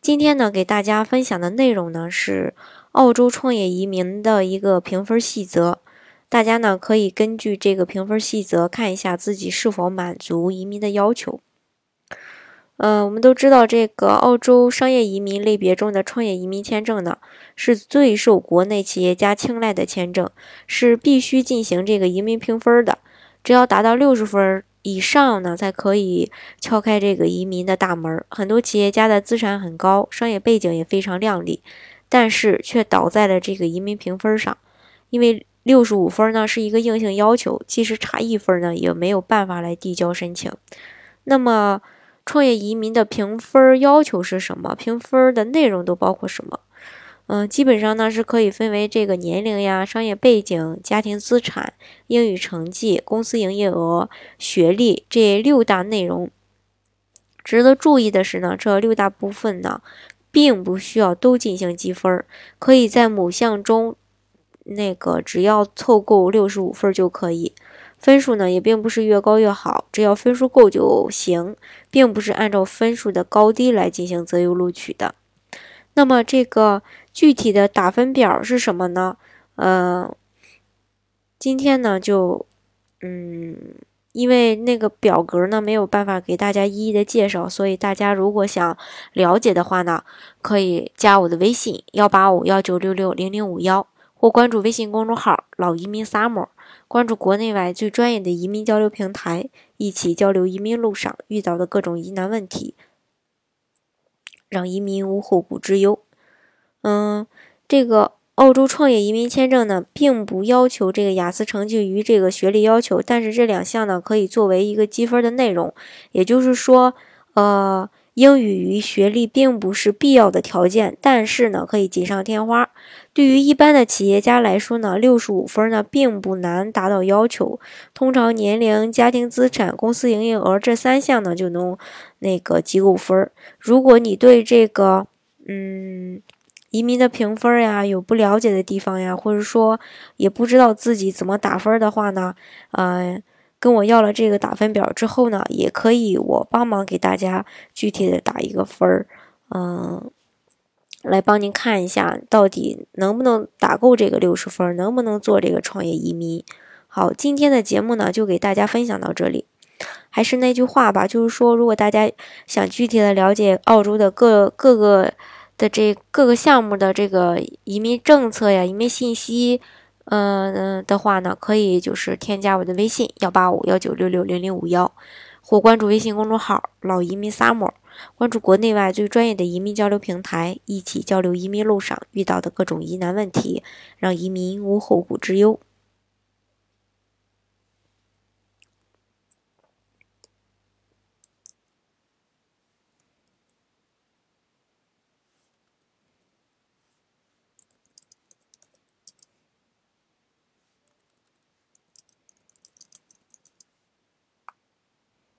今天呢，给大家分享的内容呢是澳洲创业移民的一个评分细则。大家呢可以根据这个评分细则看一下自己是否满足移民的要求。呃，我们都知道这个澳洲商业移民类别中的创业移民签证呢，是最受国内企业家青睐的签证，是必须进行这个移民评分的。只要达到六十分。以上呢，才可以敲开这个移民的大门。很多企业家的资产很高，商业背景也非常亮丽，但是却倒在了这个移民评分上。因为六十五分呢是一个硬性要求，即使差一分呢，也没有办法来递交申请。那么，创业移民的评分要求是什么？评分的内容都包括什么？嗯，基本上呢是可以分为这个年龄呀、商业背景、家庭资产、英语成绩、公司营业额、学历这六大内容。值得注意的是呢，这六大部分呢，并不需要都进行积分，可以在某项中那个只要凑够六十五分就可以。分数呢也并不是越高越好，只要分数够就行，并不是按照分数的高低来进行择优录取的。那么这个。具体的打分表是什么呢？呃，今天呢就，嗯，因为那个表格呢没有办法给大家一一的介绍，所以大家如果想了解的话呢，可以加我的微信幺八五幺九六六零零五幺，或关注微信公众号“老移民 summer”，关注国内外最专业的移民交流平台，一起交流移民路上遇到的各种疑难问题，让移民无后顾之忧。嗯，这个澳洲创业移民签证呢，并不要求这个雅思成绩与这个学历要求，但是这两项呢，可以作为一个积分的内容。也就是说，呃，英语与学历并不是必要的条件，但是呢，可以锦上添花。对于一般的企业家来说呢，六十五分呢，并不难达到要求。通常年龄、家庭资产、公司营业额这三项呢，就能那个积够分。如果你对这个，嗯。移民的评分呀，有不了解的地方呀，或者说也不知道自己怎么打分的话呢，呃，跟我要了这个打分表之后呢，也可以我帮忙给大家具体的打一个分儿，嗯，来帮您看一下到底能不能打够这个六十分，能不能做这个创业移民。好，今天的节目呢就给大家分享到这里。还是那句话吧，就是说，如果大家想具体的了解澳洲的各各个。的这各个项目的这个移民政策呀、移民信息，嗯的话呢，可以就是添加我的微信幺八五幺九六六零零五幺，或关注微信公众号“老移民 summer”，关注国内外最专业的移民交流平台，一起交流移民路上遇到的各种疑难问题，让移民无后顾之忧。